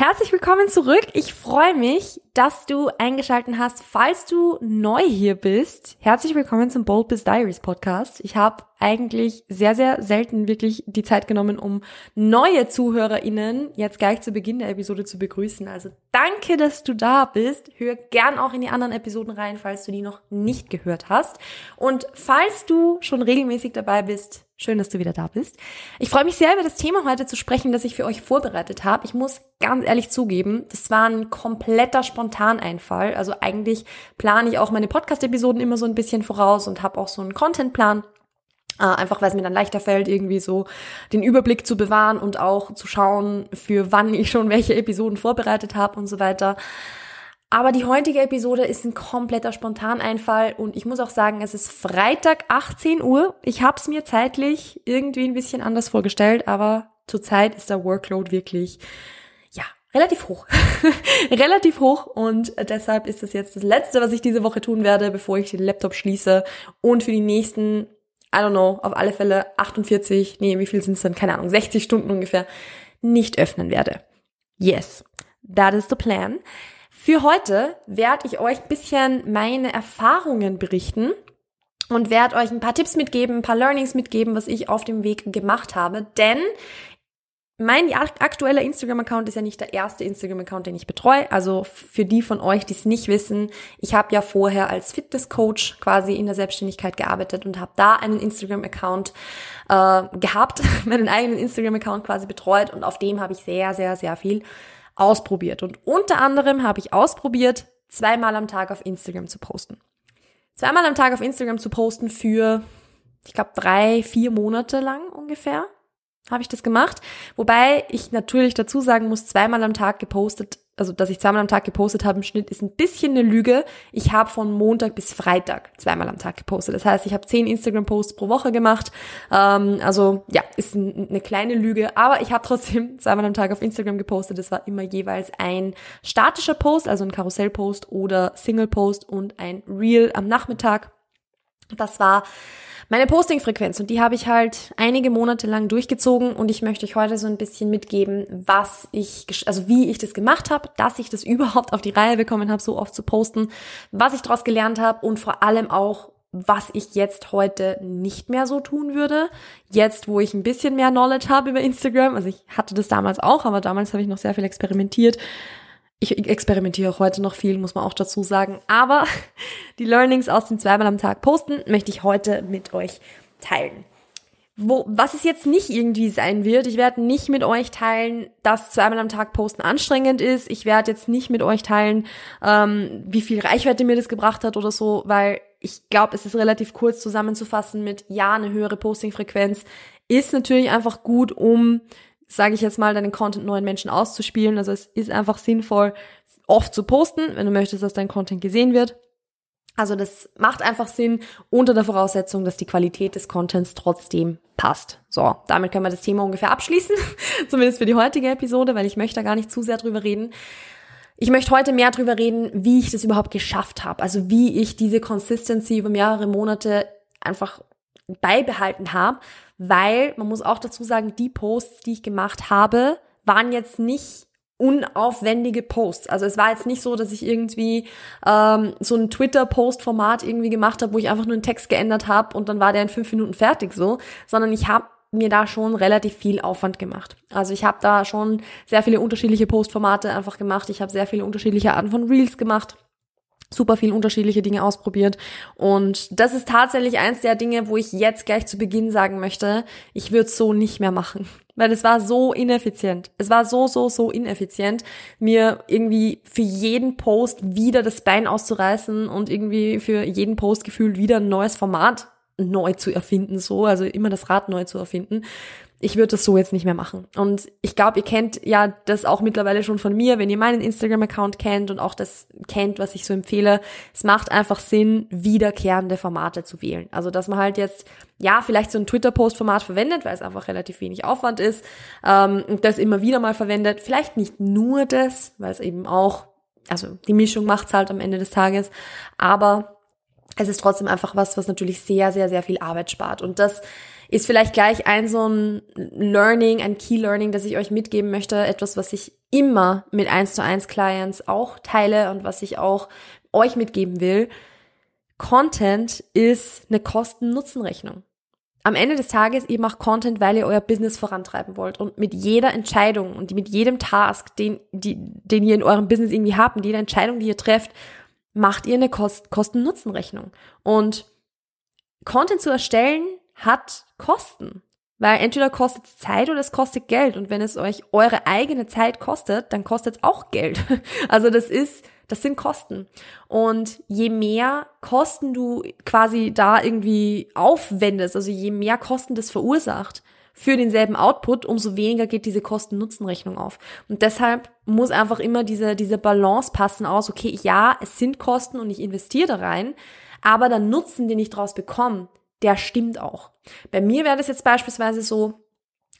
Herzlich willkommen zurück. Ich freue mich, dass du eingeschaltet hast. Falls du neu hier bist, herzlich willkommen zum Bold Biz Diaries Podcast. Ich habe eigentlich sehr, sehr selten wirklich die Zeit genommen, um neue ZuhörerInnen jetzt gleich zu Beginn der Episode zu begrüßen. Also danke, dass du da bist. Hör gern auch in die anderen Episoden rein, falls du die noch nicht gehört hast. Und falls du schon regelmäßig dabei bist, Schön, dass du wieder da bist. Ich freue mich sehr, über das Thema heute zu sprechen, das ich für euch vorbereitet habe. Ich muss ganz ehrlich zugeben, das war ein kompletter Spontaneinfall. Also eigentlich plane ich auch meine Podcast-Episoden immer so ein bisschen voraus und habe auch so einen Contentplan. Äh, einfach weil es mir dann leichter fällt, irgendwie so den Überblick zu bewahren und auch zu schauen, für wann ich schon welche Episoden vorbereitet habe und so weiter. Aber die heutige Episode ist ein kompletter Spontaneinfall und ich muss auch sagen, es ist Freitag 18 Uhr. Ich habe es mir zeitlich irgendwie ein bisschen anders vorgestellt, aber zurzeit ist der Workload wirklich, ja, relativ hoch. relativ hoch und deshalb ist das jetzt das Letzte, was ich diese Woche tun werde, bevor ich den Laptop schließe und für die nächsten, I don't know, auf alle Fälle 48, nee, wie viel sind es dann? Keine Ahnung, 60 Stunden ungefähr, nicht öffnen werde. Yes, that is the plan. Für heute werde ich euch ein bisschen meine Erfahrungen berichten und werde euch ein paar Tipps mitgeben, ein paar Learnings mitgeben, was ich auf dem Weg gemacht habe. Denn mein aktueller Instagram-Account ist ja nicht der erste Instagram-Account, den ich betreue. Also für die von euch, die es nicht wissen, ich habe ja vorher als Fitness-Coach quasi in der Selbstständigkeit gearbeitet und habe da einen Instagram-Account äh, gehabt, meinen eigenen Instagram-Account quasi betreut und auf dem habe ich sehr, sehr, sehr viel ausprobiert. Und unter anderem habe ich ausprobiert, zweimal am Tag auf Instagram zu posten. Zweimal am Tag auf Instagram zu posten für, ich glaube, drei, vier Monate lang ungefähr habe ich das gemacht. Wobei ich natürlich dazu sagen muss, zweimal am Tag gepostet also dass ich zweimal am Tag gepostet habe im Schnitt, ist ein bisschen eine Lüge. Ich habe von Montag bis Freitag zweimal am Tag gepostet. Das heißt, ich habe zehn Instagram-Posts pro Woche gemacht. Ähm, also ja, ist ein, eine kleine Lüge, aber ich habe trotzdem zweimal am Tag auf Instagram gepostet. Das war immer jeweils ein statischer Post, also ein Karussell-Post oder Single-Post und ein Reel am Nachmittag. Das war meine Postingfrequenz und die habe ich halt einige Monate lang durchgezogen und ich möchte euch heute so ein bisschen mitgeben, was ich, also wie ich das gemacht habe, dass ich das überhaupt auf die Reihe bekommen habe, so oft zu posten, was ich daraus gelernt habe und vor allem auch, was ich jetzt heute nicht mehr so tun würde. Jetzt, wo ich ein bisschen mehr Knowledge habe über Instagram, also ich hatte das damals auch, aber damals habe ich noch sehr viel experimentiert, ich experimentiere auch heute noch viel, muss man auch dazu sagen. Aber die Learnings aus dem zweimal am Tag posten möchte ich heute mit euch teilen. Wo, was es jetzt nicht irgendwie sein wird, ich werde nicht mit euch teilen, dass zweimal am Tag posten anstrengend ist. Ich werde jetzt nicht mit euch teilen, ähm, wie viel Reichweite mir das gebracht hat oder so, weil ich glaube, es ist relativ kurz zusammenzufassen mit, ja, eine höhere Postingfrequenz ist natürlich einfach gut, um sage ich jetzt mal, deinen Content neuen Menschen auszuspielen. Also es ist einfach sinnvoll, oft zu posten, wenn du möchtest, dass dein Content gesehen wird. Also das macht einfach Sinn unter der Voraussetzung, dass die Qualität des Contents trotzdem passt. So, damit können wir das Thema ungefähr abschließen, zumindest für die heutige Episode, weil ich möchte da gar nicht zu sehr drüber reden. Ich möchte heute mehr drüber reden, wie ich das überhaupt geschafft habe. Also wie ich diese Consistency über mehrere Monate einfach beibehalten habe weil man muss auch dazu sagen, die Posts, die ich gemacht habe, waren jetzt nicht unaufwendige Posts. Also es war jetzt nicht so, dass ich irgendwie ähm, so ein Twitter-Post-Format irgendwie gemacht habe, wo ich einfach nur einen Text geändert habe und dann war der in fünf Minuten fertig so, sondern ich habe mir da schon relativ viel Aufwand gemacht. Also ich habe da schon sehr viele unterschiedliche Postformate einfach gemacht. Ich habe sehr viele unterschiedliche Arten von Reels gemacht super viel unterschiedliche Dinge ausprobiert. Und das ist tatsächlich eins der Dinge, wo ich jetzt gleich zu Beginn sagen möchte, ich würde so nicht mehr machen. Weil es war so ineffizient. Es war so, so, so ineffizient, mir irgendwie für jeden Post wieder das Bein auszureißen und irgendwie für jeden Post gefühlt wieder ein neues Format neu zu erfinden, so, also immer das Rad neu zu erfinden ich würde das so jetzt nicht mehr machen. Und ich glaube, ihr kennt ja das auch mittlerweile schon von mir, wenn ihr meinen Instagram-Account kennt und auch das kennt, was ich so empfehle. Es macht einfach Sinn, wiederkehrende Formate zu wählen. Also, dass man halt jetzt, ja, vielleicht so ein Twitter-Post-Format verwendet, weil es einfach relativ wenig Aufwand ist, ähm, und das immer wieder mal verwendet. Vielleicht nicht nur das, weil es eben auch, also die Mischung macht's halt am Ende des Tages, aber es ist trotzdem einfach was, was natürlich sehr, sehr, sehr viel Arbeit spart. Und das ist vielleicht gleich ein so ein Learning, ein Key Learning, das ich euch mitgeben möchte. Etwas, was ich immer mit 1 zu 1 Clients auch teile und was ich auch euch mitgeben will. Content ist eine Kosten-Nutzen-Rechnung. Am Ende des Tages, ihr macht Content, weil ihr euer Business vorantreiben wollt. Und mit jeder Entscheidung und mit jedem Task, den, die, den ihr in eurem Business irgendwie habt, mit jeder Entscheidung, die ihr trefft, macht ihr eine Kost Kosten-Nutzen-Rechnung. Und Content zu erstellen hat Kosten. Weil entweder kostet es Zeit oder es kostet Geld. Und wenn es euch eure eigene Zeit kostet, dann kostet es auch Geld. Also das ist, das sind Kosten. Und je mehr Kosten du quasi da irgendwie aufwendest, also je mehr Kosten das verursacht für denselben Output, umso weniger geht diese Kosten-Nutzen-Rechnung auf. Und deshalb muss einfach immer diese, diese Balance passen aus, okay, ja, es sind Kosten und ich investiere da rein, aber der Nutzen, den ich daraus bekomme, der stimmt auch. Bei mir wäre das jetzt beispielsweise so,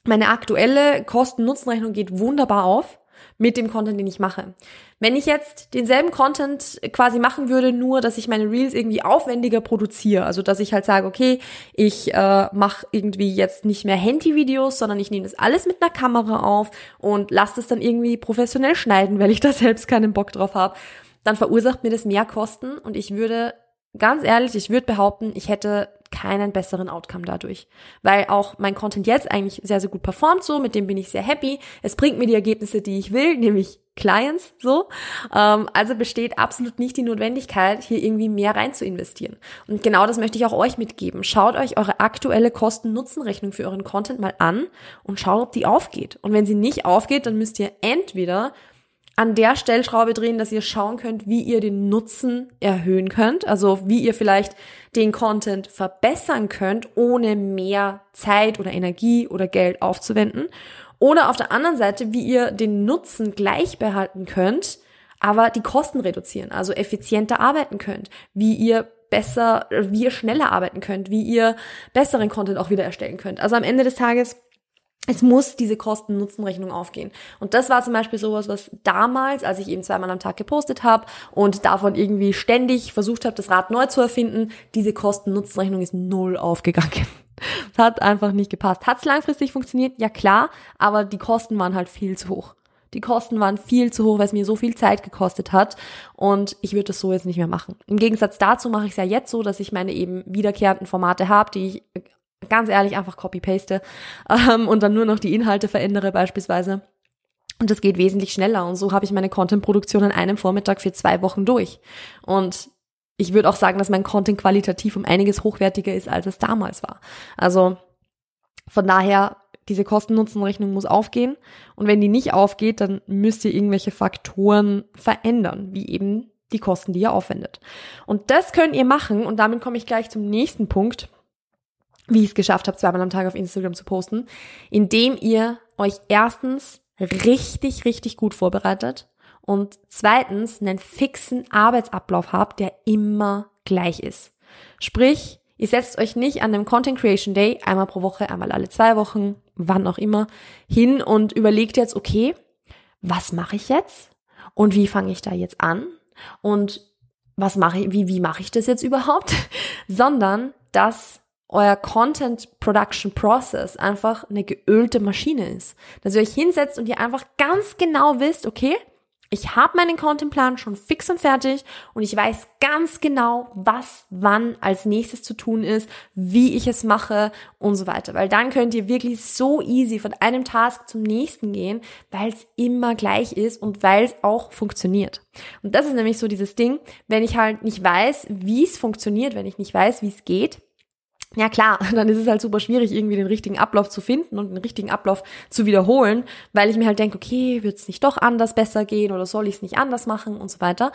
meine aktuelle Kosten-Nutzen-Rechnung geht wunderbar auf mit dem Content, den ich mache. Wenn ich jetzt denselben Content quasi machen würde, nur dass ich meine Reels irgendwie aufwendiger produziere, also dass ich halt sage, okay, ich äh, mache irgendwie jetzt nicht mehr Handy-Videos, sondern ich nehme das alles mit einer Kamera auf und lasse das dann irgendwie professionell schneiden, weil ich da selbst keinen Bock drauf habe, dann verursacht mir das mehr Kosten und ich würde ganz ehrlich, ich würde behaupten, ich hätte keinen besseren Outcome dadurch. Weil auch mein Content jetzt eigentlich sehr, sehr gut performt so, mit dem bin ich sehr happy. Es bringt mir die Ergebnisse, die ich will, nämlich Clients so. Ähm, also besteht absolut nicht die Notwendigkeit, hier irgendwie mehr rein zu investieren. Und genau das möchte ich auch euch mitgeben. Schaut euch eure aktuelle Kosten-Nutzen-Rechnung für euren Content mal an und schaut, ob die aufgeht. Und wenn sie nicht aufgeht, dann müsst ihr entweder an der Stellschraube drehen, dass ihr schauen könnt, wie ihr den Nutzen erhöhen könnt, also wie ihr vielleicht den Content verbessern könnt, ohne mehr Zeit oder Energie oder Geld aufzuwenden. Oder auf der anderen Seite, wie ihr den Nutzen gleich behalten könnt, aber die Kosten reduzieren, also effizienter arbeiten könnt, wie ihr besser, wie ihr schneller arbeiten könnt, wie ihr besseren Content auch wieder erstellen könnt. Also am Ende des Tages es muss diese Kosten-Nutzen-Rechnung aufgehen. Und das war zum Beispiel sowas, was damals, als ich eben zweimal am Tag gepostet habe und davon irgendwie ständig versucht habe, das Rad neu zu erfinden, diese Kosten-Nutzen-Rechnung ist null aufgegangen. Es hat einfach nicht gepasst. Hat es langfristig funktioniert? Ja klar, aber die Kosten waren halt viel zu hoch. Die Kosten waren viel zu hoch, weil es mir so viel Zeit gekostet hat und ich würde das so jetzt nicht mehr machen. Im Gegensatz dazu mache ich es ja jetzt so, dass ich meine eben wiederkehrenden Formate habe, die ich ganz ehrlich einfach copy-paste ähm, und dann nur noch die Inhalte verändere beispielsweise. Und das geht wesentlich schneller. Und so habe ich meine Content-Produktion an einem Vormittag für zwei Wochen durch. Und ich würde auch sagen, dass mein Content qualitativ um einiges hochwertiger ist, als es damals war. Also von daher, diese Kosten-Nutzen-Rechnung muss aufgehen. Und wenn die nicht aufgeht, dann müsst ihr irgendwelche Faktoren verändern, wie eben die Kosten, die ihr aufwendet. Und das könnt ihr machen. Und damit komme ich gleich zum nächsten Punkt wie ich es geschafft habe, zweimal am Tag auf Instagram zu posten, indem ihr euch erstens richtig, richtig gut vorbereitet und zweitens einen fixen Arbeitsablauf habt, der immer gleich ist. Sprich, ihr setzt euch nicht an einem Content Creation Day einmal pro Woche, einmal alle zwei Wochen, wann auch immer, hin und überlegt jetzt, okay, was mache ich jetzt? Und wie fange ich da jetzt an? Und was mache ich, wie, wie mache ich das jetzt überhaupt? Sondern, dass euer Content Production Process einfach eine geölte Maschine ist. Dass ihr euch hinsetzt und ihr einfach ganz genau wisst, okay, Ich habe meinen Contentplan schon fix und fertig und ich weiß ganz genau, was wann als nächstes zu tun ist, wie ich es mache und so weiter. Weil dann könnt ihr wirklich so easy von einem Task zum nächsten gehen, weil es immer gleich ist und weil es auch funktioniert. Und das ist nämlich so dieses Ding, wenn ich halt nicht weiß, wie es funktioniert, wenn ich nicht weiß, wie es geht, ja klar, dann ist es halt super schwierig, irgendwie den richtigen Ablauf zu finden und den richtigen Ablauf zu wiederholen, weil ich mir halt denke, okay, wird es nicht doch anders besser gehen oder soll ich es nicht anders machen und so weiter.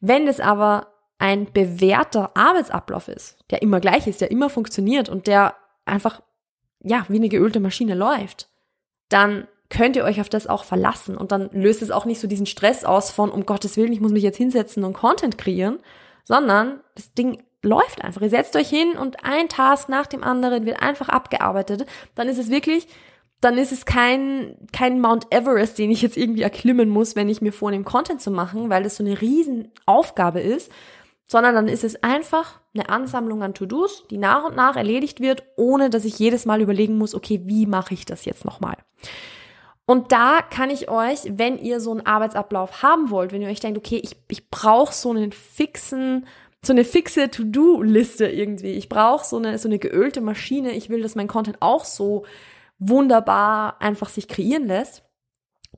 Wenn es aber ein bewährter Arbeitsablauf ist, der immer gleich ist, der immer funktioniert und der einfach, ja, wie eine geölte Maschine läuft, dann könnt ihr euch auf das auch verlassen und dann löst es auch nicht so diesen Stress aus von, um Gottes Willen, ich muss mich jetzt hinsetzen und Content kreieren, sondern das Ding läuft einfach. Ihr setzt euch hin und ein Task nach dem anderen wird einfach abgearbeitet. Dann ist es wirklich, dann ist es kein, kein Mount Everest, den ich jetzt irgendwie erklimmen muss, wenn ich mir vornehme, Content zu machen, weil das so eine Riesenaufgabe ist, sondern dann ist es einfach eine Ansammlung an To-Dos, die nach und nach erledigt wird, ohne dass ich jedes Mal überlegen muss, okay, wie mache ich das jetzt nochmal? Und da kann ich euch, wenn ihr so einen Arbeitsablauf haben wollt, wenn ihr euch denkt, okay, ich, ich brauche so einen fixen so eine fixe To-Do-Liste irgendwie. Ich brauche so eine, so eine geölte Maschine. Ich will, dass mein Content auch so wunderbar einfach sich kreieren lässt.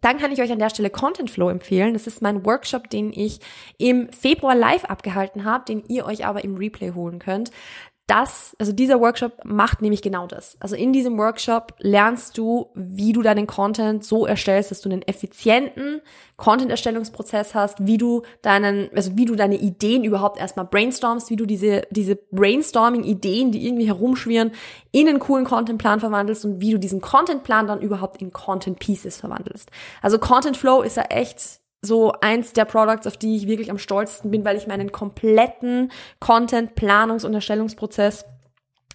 Dann kann ich euch an der Stelle Content Flow empfehlen. Das ist mein Workshop, den ich im Februar live abgehalten habe, den ihr euch aber im Replay holen könnt das, also dieser Workshop macht nämlich genau das. Also in diesem Workshop lernst du, wie du deinen Content so erstellst, dass du einen effizienten Content-Erstellungsprozess hast, wie du deinen, also wie du deine Ideen überhaupt erstmal brainstormst, wie du diese, diese Brainstorming-Ideen, die irgendwie herumschwirren, in einen coolen Contentplan verwandelst und wie du diesen Contentplan dann überhaupt in Content Pieces verwandelst. Also Content Flow ist ja echt so eins der Products, auf die ich wirklich am stolzesten bin, weil ich meinen kompletten Content, Planungs- und Erstellungsprozess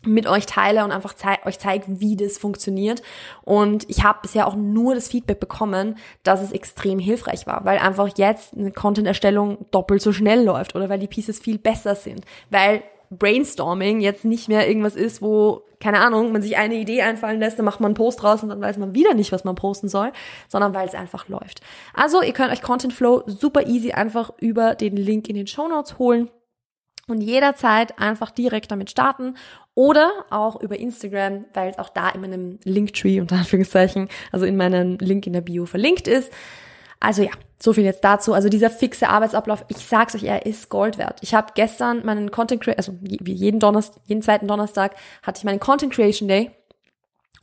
mit euch teile und einfach zei euch zeige, wie das funktioniert. Und ich habe bisher auch nur das Feedback bekommen, dass es extrem hilfreich war, weil einfach jetzt eine Content-Erstellung doppelt so schnell läuft oder weil die Pieces viel besser sind, weil Brainstorming jetzt nicht mehr irgendwas ist, wo, keine Ahnung, man sich eine Idee einfallen lässt, dann macht man einen Post raus und dann weiß man wieder nicht, was man posten soll, sondern weil es einfach läuft. Also, ihr könnt euch Content Flow super easy einfach über den Link in den Show Notes holen und jederzeit einfach direkt damit starten oder auch über Instagram, weil es auch da in meinem Linktree unter Anführungszeichen, also in meinem Link in der Bio verlinkt ist. Also ja, so viel jetzt dazu. Also dieser fixe Arbeitsablauf, ich sag's euch, er ist Gold wert. Ich habe gestern meinen Content Creation, also wie jeden Donnerstag, jeden zweiten Donnerstag hatte ich meinen Content Creation Day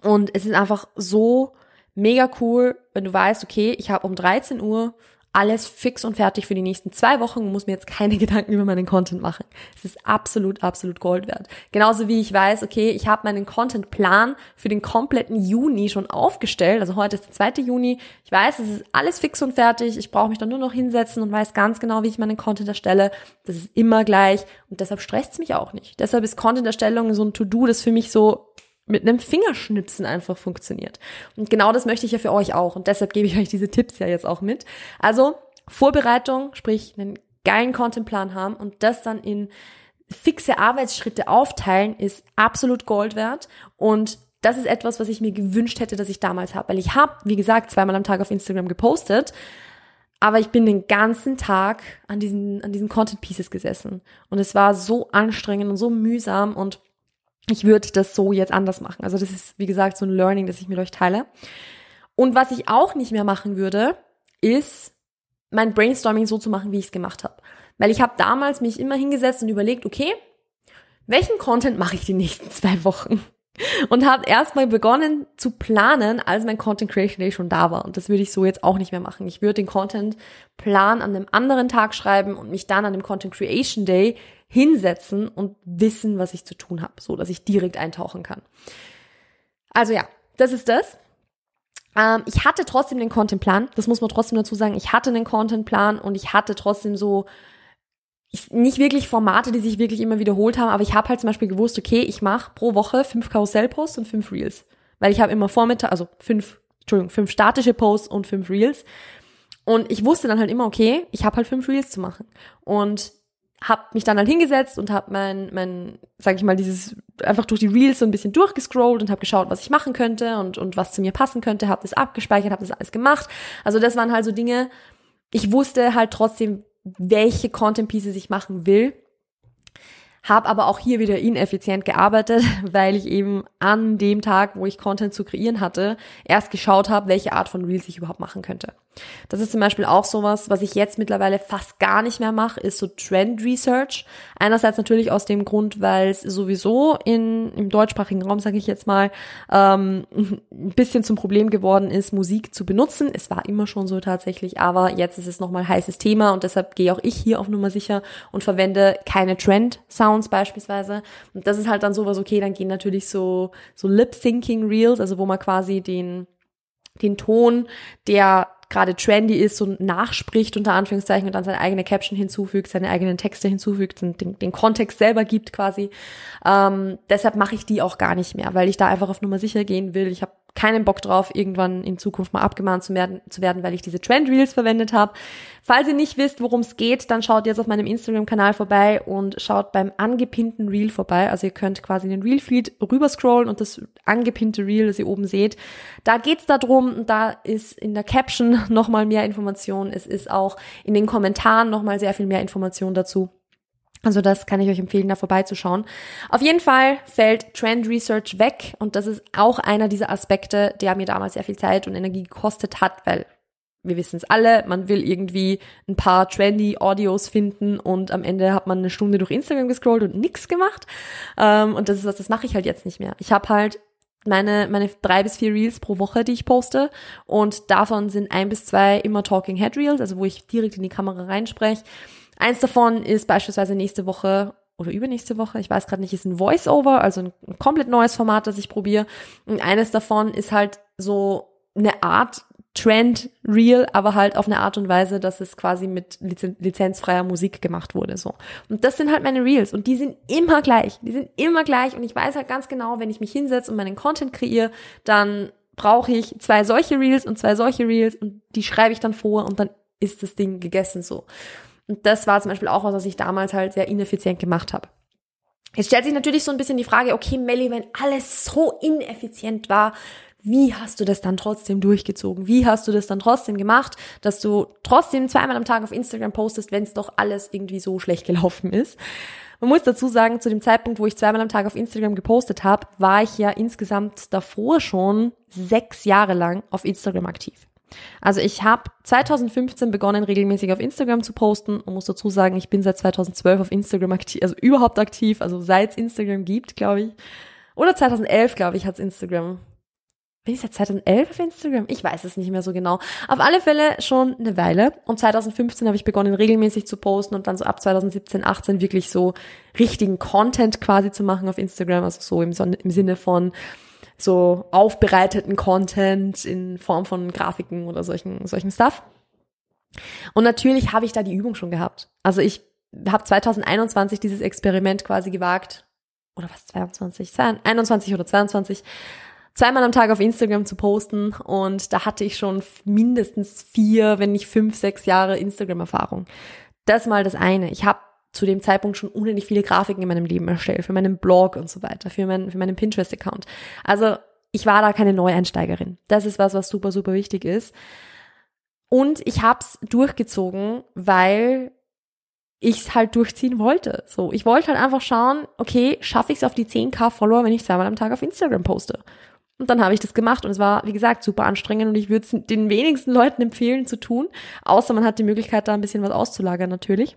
und es ist einfach so mega cool, wenn du weißt, okay, ich habe um 13 Uhr alles fix und fertig für die nächsten zwei Wochen und muss mir jetzt keine Gedanken über meinen Content machen. Es ist absolut, absolut Gold wert. Genauso wie ich weiß, okay, ich habe meinen Contentplan für den kompletten Juni schon aufgestellt. Also heute ist der 2. Juni. Ich weiß, es ist alles fix und fertig. Ich brauche mich dann nur noch hinsetzen und weiß ganz genau, wie ich meinen Content erstelle. Das ist immer gleich und deshalb stresst es mich auch nicht. Deshalb ist Content-Erstellung so ein To-Do, das für mich so mit einem Fingerschnipsen einfach funktioniert. Und genau das möchte ich ja für euch auch. Und deshalb gebe ich euch diese Tipps ja jetzt auch mit. Also Vorbereitung, sprich einen geilen Contentplan haben und das dann in fixe Arbeitsschritte aufteilen, ist absolut Gold wert. Und das ist etwas, was ich mir gewünscht hätte, dass ich damals habe. Weil ich habe, wie gesagt, zweimal am Tag auf Instagram gepostet, aber ich bin den ganzen Tag an diesen, an diesen Content Pieces gesessen. Und es war so anstrengend und so mühsam und ich würde das so jetzt anders machen. Also das ist, wie gesagt, so ein Learning, das ich mit euch teile. Und was ich auch nicht mehr machen würde, ist mein Brainstorming so zu machen, wie ich es gemacht habe. Weil ich habe damals mich immer hingesetzt und überlegt, okay, welchen Content mache ich die nächsten zwei Wochen? Und habe erstmal begonnen zu planen, als mein Content Creation Day schon da war. Und das würde ich so jetzt auch nicht mehr machen. Ich würde den Content Plan an einem anderen Tag schreiben und mich dann an dem Content Creation Day hinsetzen und wissen, was ich zu tun habe, so dass ich direkt eintauchen kann. Also ja, das ist das. Ähm, ich hatte trotzdem den Contentplan, das muss man trotzdem dazu sagen. Ich hatte einen Contentplan und ich hatte trotzdem so ich, nicht wirklich Formate, die sich wirklich immer wiederholt haben, aber ich habe halt zum Beispiel gewusst, okay, ich mache pro Woche fünf Karussellposts und fünf Reels, weil ich habe immer Vormittag, also fünf, Entschuldigung, fünf statische Posts und fünf Reels. Und ich wusste dann halt immer, okay, ich habe halt fünf Reels zu machen. Und habe mich dann halt hingesetzt und habe mein, mein, sag ich mal, dieses einfach durch die Reels so ein bisschen durchgescrollt und habe geschaut, was ich machen könnte und und was zu mir passen könnte, habe das abgespeichert, habe das alles gemacht. Also das waren halt so Dinge, ich wusste halt trotzdem, welche Content Pieces ich machen will habe aber auch hier wieder ineffizient gearbeitet, weil ich eben an dem Tag, wo ich Content zu kreieren hatte, erst geschaut habe, welche Art von Reels ich überhaupt machen könnte. Das ist zum Beispiel auch sowas, was ich jetzt mittlerweile fast gar nicht mehr mache, ist so Trend Research. Einerseits natürlich aus dem Grund, weil es sowieso in, im deutschsprachigen Raum, sage ich jetzt mal, ähm, ein bisschen zum Problem geworden ist, Musik zu benutzen. Es war immer schon so tatsächlich, aber jetzt ist es nochmal heißes Thema und deshalb gehe auch ich hier auf Nummer sicher und verwende keine Trend-Sounds beispielsweise. Und das ist halt dann sowas, okay, dann gehen natürlich so, so Lip-Syncing-Reels, also wo man quasi den den Ton, der gerade trendy ist und nachspricht unter Anführungszeichen und dann seine eigene Caption hinzufügt, seine eigenen Texte hinzufügt und den, den Kontext selber gibt quasi. Ähm, deshalb mache ich die auch gar nicht mehr, weil ich da einfach auf Nummer sicher gehen will. Ich habe keinen Bock drauf, irgendwann in Zukunft mal abgemahnt zu werden, zu werden weil ich diese Trend Reels verwendet habe. Falls ihr nicht wisst, worum es geht, dann schaut jetzt auf meinem Instagram-Kanal vorbei und schaut beim angepinnten Reel vorbei. Also ihr könnt quasi den Reel-Feed rüberscrollen und das angepinnte Reel, das ihr oben seht, da geht's darum und da ist in der Caption nochmal mehr Information. Es ist auch in den Kommentaren nochmal sehr viel mehr Information dazu. Also das kann ich euch empfehlen, da vorbeizuschauen. Auf jeden Fall fällt Trend Research weg und das ist auch einer dieser Aspekte, der mir damals sehr viel Zeit und Energie gekostet hat, weil wir wissen es alle, man will irgendwie ein paar trendy Audios finden und am Ende hat man eine Stunde durch Instagram gescrollt und nichts gemacht. Ähm, und das ist was, das mache ich halt jetzt nicht mehr. Ich habe halt meine, meine drei bis vier Reels pro Woche, die ich poste. Und davon sind ein bis zwei immer Talking Head Reels, also wo ich direkt in die Kamera reinspreche. Eins davon ist beispielsweise nächste Woche oder übernächste Woche, ich weiß gerade nicht, ist ein Voice-Over, also ein, komplett neues Format, das ich probiere. Und eines davon ist halt so eine Art Trend Real, aber halt auf eine Art und Weise, dass es quasi mit lizen lizenzfreier Musik gemacht wurde, so. Und das sind halt meine Reels und die sind immer gleich. Die sind immer gleich und ich weiß halt ganz genau, wenn ich mich hinsetze und meinen Content kreiere, dann brauche ich zwei solche Reels und zwei solche Reels und die schreibe ich dann vor und dann ist das Ding gegessen, so. Und das war zum Beispiel auch was, was ich damals halt sehr ineffizient gemacht habe. Jetzt stellt sich natürlich so ein bisschen die Frage, okay, Melly, wenn alles so ineffizient war, wie hast du das dann trotzdem durchgezogen? Wie hast du das dann trotzdem gemacht, dass du trotzdem zweimal am Tag auf Instagram postest, wenn es doch alles irgendwie so schlecht gelaufen ist? Man muss dazu sagen, zu dem Zeitpunkt, wo ich zweimal am Tag auf Instagram gepostet habe, war ich ja insgesamt davor schon sechs Jahre lang auf Instagram aktiv. Also ich habe 2015 begonnen, regelmäßig auf Instagram zu posten und muss dazu sagen, ich bin seit 2012 auf Instagram aktiv, also überhaupt aktiv, also seit es Instagram gibt, glaube ich. Oder 2011, glaube ich, hat es Instagram. Bin ich seit 2011 auf Instagram? Ich weiß es nicht mehr so genau. Auf alle Fälle schon eine Weile. Und 2015 habe ich begonnen, regelmäßig zu posten und dann so ab 2017, 18 wirklich so richtigen Content quasi zu machen auf Instagram. Also so im, im Sinne von so aufbereiteten Content in Form von Grafiken oder solchen, solchen Stuff. Und natürlich habe ich da die Übung schon gehabt. Also ich habe 2021 dieses Experiment quasi gewagt. Oder was, 22? 21 oder 22 zweimal am Tag auf Instagram zu posten und da hatte ich schon mindestens vier, wenn nicht fünf, sechs Jahre Instagram-Erfahrung. Das mal das eine. Ich habe zu dem Zeitpunkt schon unendlich viele Grafiken in meinem Leben erstellt, für meinen Blog und so weiter, für, mein, für meinen Pinterest-Account. Also ich war da keine Neueinsteigerin. Das ist was, was super, super wichtig ist. Und ich hab's durchgezogen, weil ich es halt durchziehen wollte. So, ich wollte halt einfach schauen, okay, schaffe ich es auf die 10k Follower, wenn ich zweimal am Tag auf Instagram poste. Und dann habe ich das gemacht und es war, wie gesagt, super anstrengend und ich würde es den wenigsten Leuten empfehlen zu tun, außer man hat die Möglichkeit, da ein bisschen was auszulagern natürlich.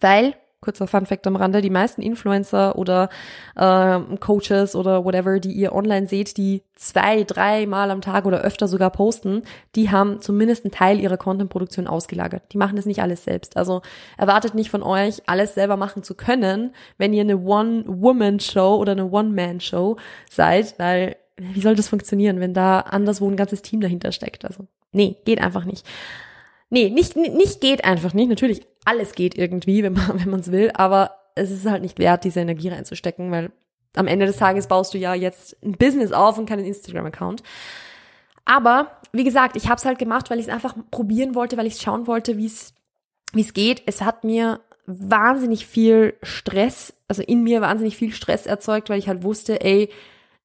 Weil, kurzer Funfact am Rande, die meisten Influencer oder äh, Coaches oder whatever, die ihr online seht, die zwei, drei Mal am Tag oder öfter sogar posten, die haben zumindest einen Teil ihrer Contentproduktion ausgelagert. Die machen das nicht alles selbst. Also erwartet nicht von euch, alles selber machen zu können, wenn ihr eine One-Woman-Show oder eine One-Man-Show seid, weil wie soll das funktionieren, wenn da anderswo ein ganzes Team dahinter steckt? Also, nee, geht einfach nicht. Nee, nicht, nicht geht einfach nicht. Natürlich, alles geht irgendwie, wenn man, wenn man es will, aber es ist halt nicht wert, diese Energie reinzustecken, weil am Ende des Tages baust du ja jetzt ein Business auf und keinen Instagram-Account. Aber, wie gesagt, ich habe es halt gemacht, weil ich es einfach probieren wollte, weil ich schauen wollte, wie es wie es geht. Es hat mir wahnsinnig viel Stress, also in mir wahnsinnig viel Stress erzeugt, weil ich halt wusste, ey,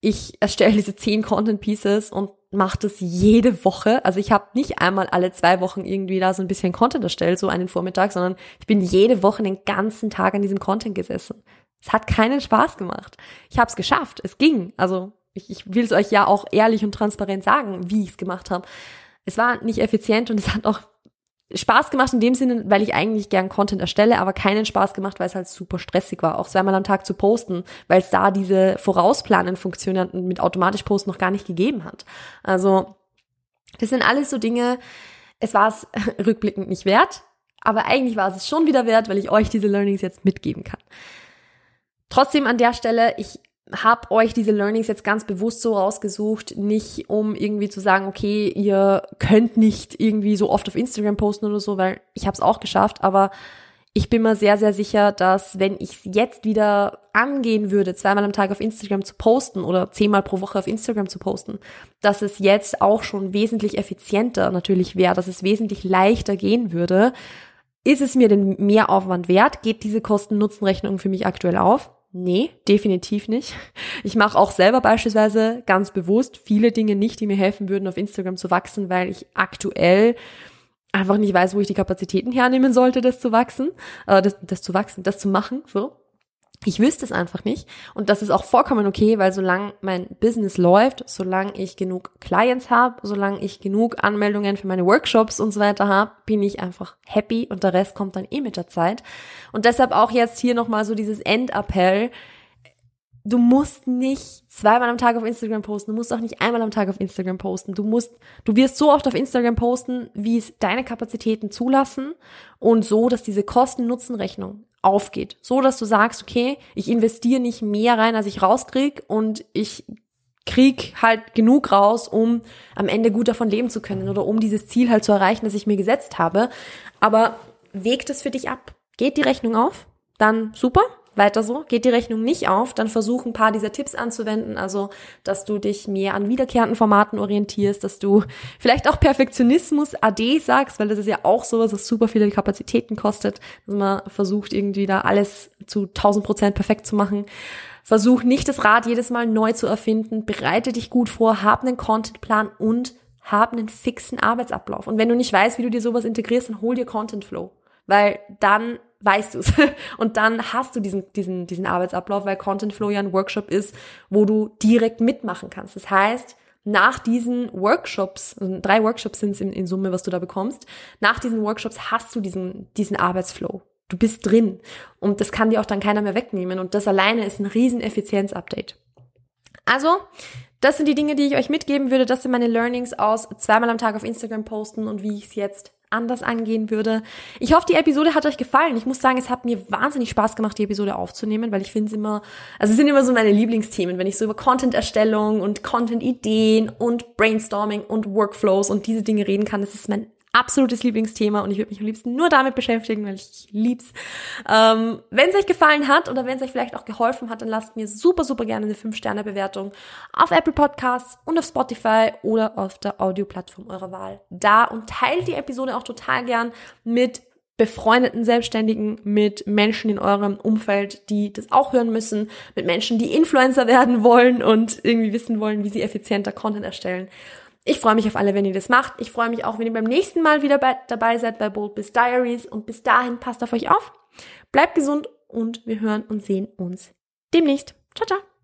ich erstelle diese zehn Content Pieces und mache das jede Woche. Also ich habe nicht einmal alle zwei Wochen irgendwie da so ein bisschen Content erstellt, so einen Vormittag, sondern ich bin jede Woche den ganzen Tag an diesem Content gesessen. Es hat keinen Spaß gemacht. Ich habe es geschafft. Es ging. Also ich, ich will es euch ja auch ehrlich und transparent sagen, wie ich es gemacht habe. Es war nicht effizient und es hat auch Spaß gemacht in dem Sinne, weil ich eigentlich gern Content erstelle, aber keinen Spaß gemacht, weil es halt super stressig war, auch zweimal am Tag zu posten, weil es da diese Vorausplanen-Funktion mit automatisch Posten noch gar nicht gegeben hat. Also, das sind alles so Dinge, es war es rückblickend nicht wert, aber eigentlich war es schon wieder wert, weil ich euch diese Learnings jetzt mitgeben kann. Trotzdem an der Stelle, ich habe euch diese Learnings jetzt ganz bewusst so rausgesucht, nicht um irgendwie zu sagen, okay, ihr könnt nicht irgendwie so oft auf Instagram posten oder so, weil ich habe es auch geschafft, aber ich bin mir sehr, sehr sicher, dass wenn ich jetzt wieder angehen würde, zweimal am Tag auf Instagram zu posten oder zehnmal pro Woche auf Instagram zu posten, dass es jetzt auch schon wesentlich effizienter natürlich wäre, dass es wesentlich leichter gehen würde. Ist es mir den Mehraufwand wert? Geht diese Kosten-Nutzen-Rechnung für mich aktuell auf? Nee, definitiv nicht. Ich mache auch selber beispielsweise ganz bewusst viele Dinge nicht, die mir helfen würden, auf Instagram zu wachsen, weil ich aktuell einfach nicht weiß, wo ich die Kapazitäten hernehmen sollte, das zu wachsen, äh, das, das zu wachsen, das zu machen, so. Ich wüsste es einfach nicht. Und das ist auch vollkommen okay, weil solange mein Business läuft, solange ich genug Clients habe, solange ich genug Anmeldungen für meine Workshops und so weiter habe, bin ich einfach happy und der Rest kommt dann eh mit der Zeit. Und deshalb auch jetzt hier nochmal so dieses Endappell. Du musst nicht zweimal am Tag auf Instagram posten, du musst auch nicht einmal am Tag auf Instagram posten. Du musst, du wirst so oft auf Instagram posten, wie es deine Kapazitäten zulassen und so, dass diese Kosten-Nutzen-Rechnung aufgeht. So, dass du sagst, okay, ich investiere nicht mehr rein, als ich rauskrieg und ich krieg halt genug raus, um am Ende gut davon leben zu können oder um dieses Ziel halt zu erreichen, das ich mir gesetzt habe. Aber wägt es für dich ab. Geht die Rechnung auf? Dann super, weiter so. Geht die Rechnung nicht auf, dann versuch ein paar dieser Tipps anzuwenden, also dass du dich mehr an wiederkehrenden Formaten orientierst, dass du vielleicht auch Perfektionismus AD sagst, weil das ist ja auch sowas, was super viele Kapazitäten kostet, dass man versucht irgendwie da alles zu 1000 Prozent perfekt zu machen. Versuch nicht das Rad jedes Mal neu zu erfinden, bereite dich gut vor, hab einen Contentplan und hab einen fixen Arbeitsablauf. Und wenn du nicht weißt, wie du dir sowas integrierst, dann hol dir Content Flow. Weil dann weißt du es. Und dann hast du diesen, diesen, diesen Arbeitsablauf, weil Content Flow ja ein Workshop ist, wo du direkt mitmachen kannst. Das heißt, nach diesen Workshops, also drei Workshops sind es in, in Summe, was du da bekommst, nach diesen Workshops hast du diesen, diesen Arbeitsflow. Du bist drin. Und das kann dir auch dann keiner mehr wegnehmen. Und das alleine ist ein riesen Effizienz-Update. Also, das sind die Dinge, die ich euch mitgeben würde. Das sind meine Learnings aus zweimal am Tag auf Instagram posten und wie ich es jetzt anders angehen würde. Ich hoffe, die Episode hat euch gefallen. Ich muss sagen, es hat mir wahnsinnig Spaß gemacht, die Episode aufzunehmen, weil ich finde es immer, also es sind immer so meine Lieblingsthemen, wenn ich so über Content-Erstellung und Content-Ideen und Brainstorming und Workflows und diese Dinge reden kann. Das ist mein absolutes Lieblingsthema und ich würde mich am liebsten nur damit beschäftigen, weil ich lieb's. Ähm, wenn es euch gefallen hat oder wenn es euch vielleicht auch geholfen hat, dann lasst mir super, super gerne eine 5-Sterne-Bewertung auf Apple Podcasts und auf Spotify oder auf der Audioplattform eurer Wahl da und teilt die Episode auch total gern mit befreundeten Selbstständigen, mit Menschen in eurem Umfeld, die das auch hören müssen, mit Menschen, die Influencer werden wollen und irgendwie wissen wollen, wie sie effizienter Content erstellen. Ich freue mich auf alle, wenn ihr das macht. Ich freue mich auch, wenn ihr beim nächsten Mal wieder bei, dabei seid bei Bold Biz Diaries. Und bis dahin passt auf euch auf. Bleibt gesund und wir hören und sehen uns demnächst. Ciao, ciao.